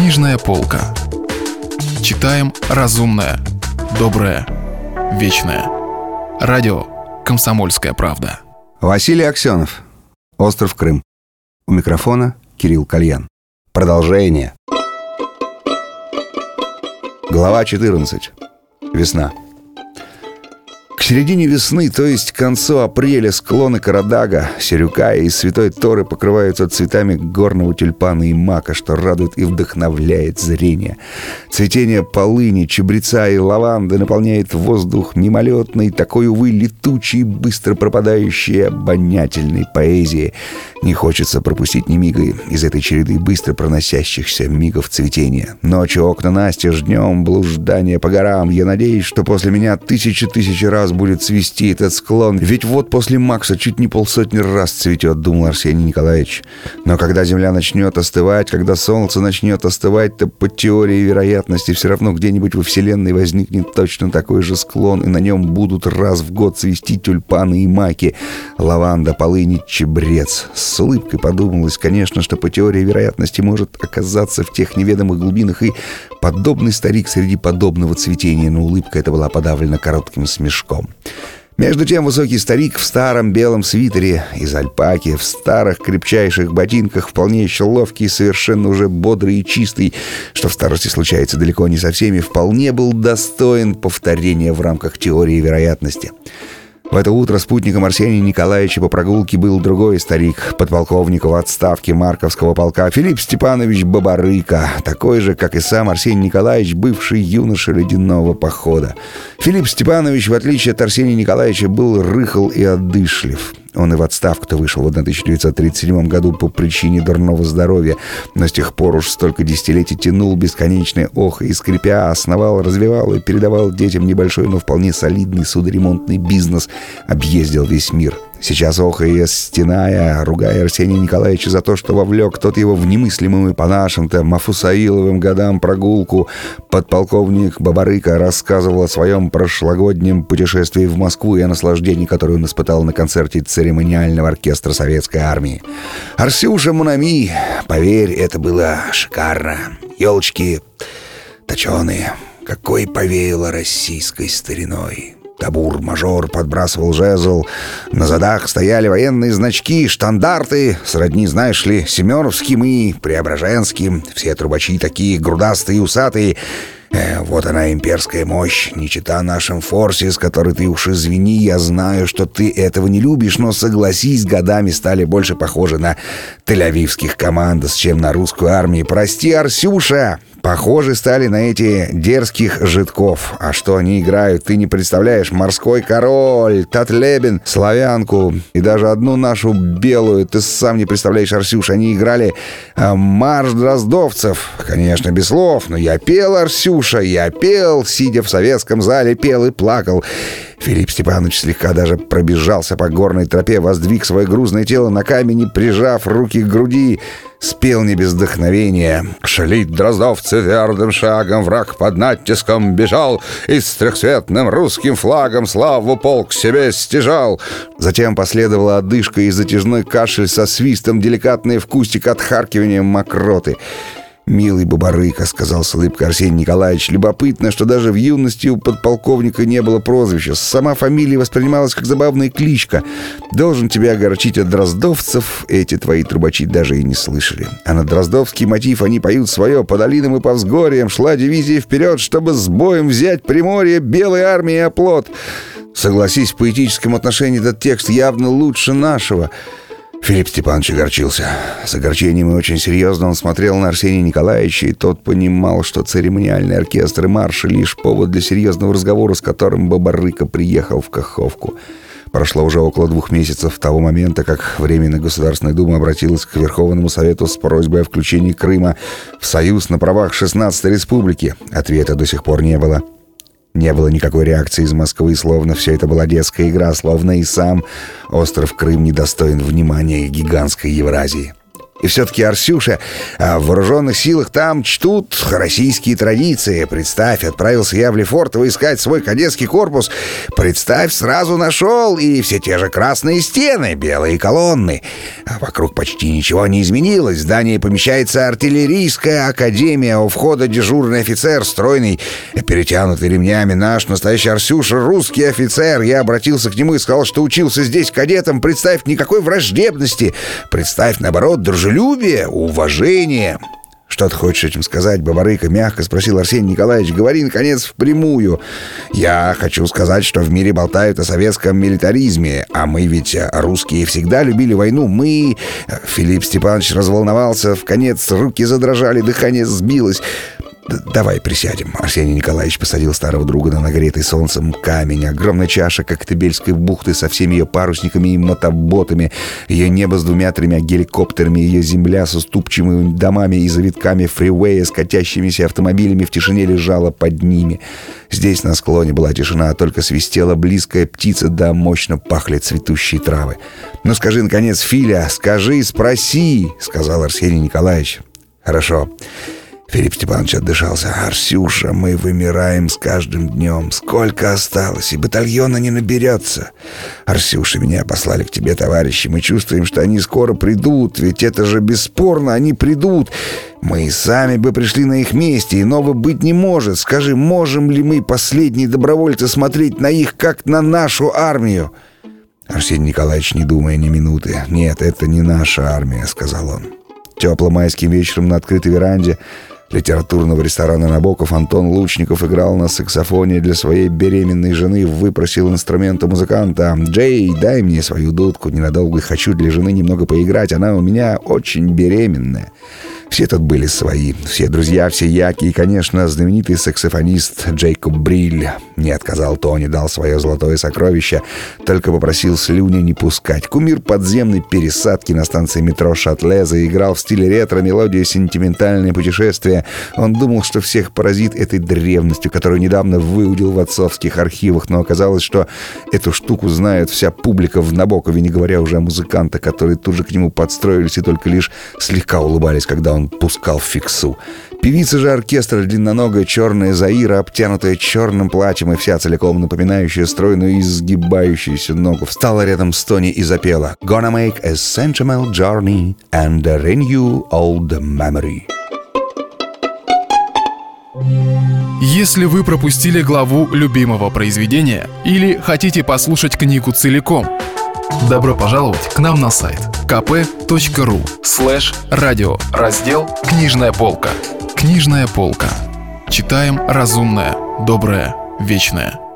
Книжная полка. Читаем разумное, доброе, вечное. Радио «Комсомольская правда». Василий Аксенов. Остров Крым. У микрофона Кирилл Кальян. Продолжение. Глава 14. Весна. К середине весны, то есть к концу апреля, склоны Карадага, Серюка и Святой Торы покрываются цветами горного тюльпана и мака, что радует и вдохновляет зрение. Цветение полыни, чабреца и лаванды наполняет воздух мимолетной, такой, увы, летучей, быстро пропадающей, обонятельной поэзии. Не хочется пропустить ни мига из этой череды быстро проносящихся мигов цветения. Ночью окна настежь, днем блуждание по горам. Я надеюсь, что после меня тысячи-тысячи раз раз будет цвести этот склон. Ведь вот после Макса чуть не полсотни раз цветет, думал Арсений Николаевич. Но когда земля начнет остывать, когда солнце начнет остывать, то по теории вероятности все равно где-нибудь во Вселенной возникнет точно такой же склон, и на нем будут раз в год цвести тюльпаны и маки, лаванда, полынь, чебрец. С улыбкой подумалось, конечно, что по теории вероятности может оказаться в тех неведомых глубинах и подобный старик среди подобного цветения, но улыбка эта была подавлена коротким смешком лицом. Между тем высокий старик в старом белом свитере из альпаки, в старых крепчайших ботинках, вполне еще ловкий, совершенно уже бодрый и чистый, что в старости случается далеко не со всеми, вполне был достоин повторения в рамках теории вероятности. В это утро спутником Арсения Николаевича по прогулке был другой старик, подполковник в отставке Марковского полка Филипп Степанович Бабарыка, такой же, как и сам Арсений Николаевич, бывший юноша ледяного похода. Филипп Степанович, в отличие от Арсения Николаевича, был рыхл и отдышлив. Он и в отставку-то вышел в 1937 году по причине дурного здоровья, но с тех пор уж столько десятилетий тянул бесконечное ох и скрипя, основал, развивал и передавал детям небольшой, но вполне солидный судоремонтный бизнес, объездил весь мир — Сейчас охая, стеная, ругая Арсения Николаевича за то, что вовлек тот его в немыслимую по нашим-то Мафусаиловым годам прогулку, подполковник Бабарыка рассказывал о своем прошлогоднем путешествии в Москву и о наслаждении, которое он испытал на концерте церемониального оркестра Советской Армии. «Арсюша Мунами, поверь, это было шикарно. Елочки точеные, какой повеяло российской стариной». Табур-мажор подбрасывал жезл. На задах стояли военные значки, штандарты, сродни, знаешь ли, Семеновским и Преображенским. Все трубачи такие грудастые и усатые. Э, вот она, имперская мощь, не чита нашим форсе, с которой ты уж извини, я знаю, что ты этого не любишь, но согласись, годами стали больше похожи на тель-авивских командос, чем на русскую армию. Прости, Арсюша, Похожи стали на эти дерзких житков. А что они играют, ты не представляешь. Морской король, Татлебин, Славянку и даже одну нашу белую. Ты сам не представляешь, Арсюш, они играли э, марш дроздовцев. Конечно, без слов, но я пел, Арсюша, я пел, сидя в советском зале, пел и плакал. Филипп Степанович слегка даже пробежался по горной тропе, воздвиг свое грузное тело на камень и, прижав руки к груди, спел не без вдохновения. Шалить дроздовцы твердым шагом, враг под натиском бежал, и с трехцветным русским флагом славу полк себе стяжал. Затем последовала одышка и затяжной кашель со свистом, деликатный вкусик отхаркиванием мокроты. «Милый Бабарыка», — сказал с улыбкой Арсений Николаевич. «Любопытно, что даже в юности у подполковника не было прозвища. Сама фамилия воспринималась как забавная кличка. Должен тебя огорчить от дроздовцев. Эти твои трубачи даже и не слышали. А на дроздовский мотив они поют свое. По долинам и по взгорьям шла дивизия вперед, чтобы с боем взять Приморье, Белой армии и оплот. Согласись, в поэтическом отношении этот текст явно лучше нашего». Филипп Степанович огорчился. С огорчением и очень серьезно он смотрел на Арсения Николаевича, и тот понимал, что церемониальный оркестр и марши — лишь повод для серьезного разговора, с которым Бабарыка приехал в Каховку. Прошло уже около двух месяцев того момента, как Временная Государственная Дума обратилась к Верховному Совету с просьбой о включении Крыма в Союз на правах 16-й республики. Ответа до сих пор не было. Не было никакой реакции из Москвы, словно все это была детская игра, словно и сам остров Крым недостоин внимания гигантской Евразии. И все-таки, Арсюша, а в вооруженных силах там чтут российские традиции. Представь, отправился я в Лефортово искать свой кадетский корпус. Представь, сразу нашел, и все те же красные стены, белые колонны. А вокруг почти ничего не изменилось. В здании помещается артиллерийская академия. У входа дежурный офицер, стройный, перетянутый ремнями. Наш настоящий Арсюша, русский офицер. Я обратился к нему и сказал, что учился здесь кадетом. Представь, никакой враждебности. Представь, наоборот, дружелюбие дружелюбие, уважение. «Что ты хочешь этим сказать, Бабарыка?» — мягко спросил Арсений Николаевич. «Говори, наконец, впрямую. Я хочу сказать, что в мире болтают о советском милитаризме, а мы ведь, русские, всегда любили войну. Мы...» Филипп Степанович разволновался, в конец руки задрожали, дыхание сбилось. «Давай присядем». Арсений Николаевич посадил старого друга на нагретый солнцем камень. Огромная чаша Коктебельской бухты со всеми ее парусниками и мотоботами, ее небо с двумя-тремя геликоптерами, ее земля с уступчивыми домами и завитками фривея с катящимися автомобилями в тишине лежала под ними. Здесь на склоне была тишина, а только свистела близкая птица, да мощно пахли цветущие травы. «Ну скажи, наконец, Филя, скажи, спроси», — сказал Арсений Николаевич. «Хорошо». Филипп Степанович отдышался. «Арсюша, мы вымираем с каждым днем. Сколько осталось? И батальона не наберется. Арсюша, меня послали к тебе, товарищи. Мы чувствуем, что они скоро придут. Ведь это же бесспорно, они придут. Мы и сами бы пришли на их месте. Иного быть не может. Скажи, можем ли мы, последние добровольцы, смотреть на их, как на нашу армию?» Арсений Николаевич, не думая ни минуты. «Нет, это не наша армия», — сказал он. Теплым майским вечером на открытой веранде литературного ресторана Набоков Антон Лучников играл на саксофоне для своей беременной жены, выпросил инструменты музыканта. «Джей, дай мне свою дудку, ненадолго хочу для жены немного поиграть, она у меня очень беременная». Все тут были свои, все друзья, все яки и, конечно, знаменитый саксофонист Джейкоб Бриль. Не отказал Тони, дал свое золотое сокровище, только попросил слюни не пускать. Кумир подземной пересадки на станции метро Шатле заиграл в стиле ретро мелодию «Сентиментальное путешествие». Он думал, что всех поразит этой древностью, которую недавно выудил в отцовских архивах, но оказалось, что эту штуку знает вся публика в Набокове, не говоря уже о музыкантах, которые тут же к нему подстроились и только лишь слегка улыбались, когда он он пускал фиксу. Певица же оркестра, длинноногая черная Заира, обтянутая черным платьем и вся целиком напоминающая стройную изгибающуюся ногу, встала рядом с Тони и запела «Gonna make a sentimental journey and renew old memory». Если вы пропустили главу любимого произведения или хотите послушать книгу целиком, добро пожаловать к нам на сайт kp.ru слэш радио раздел «Книжная полка». Книжная полка. Читаем разумное, доброе, вечное.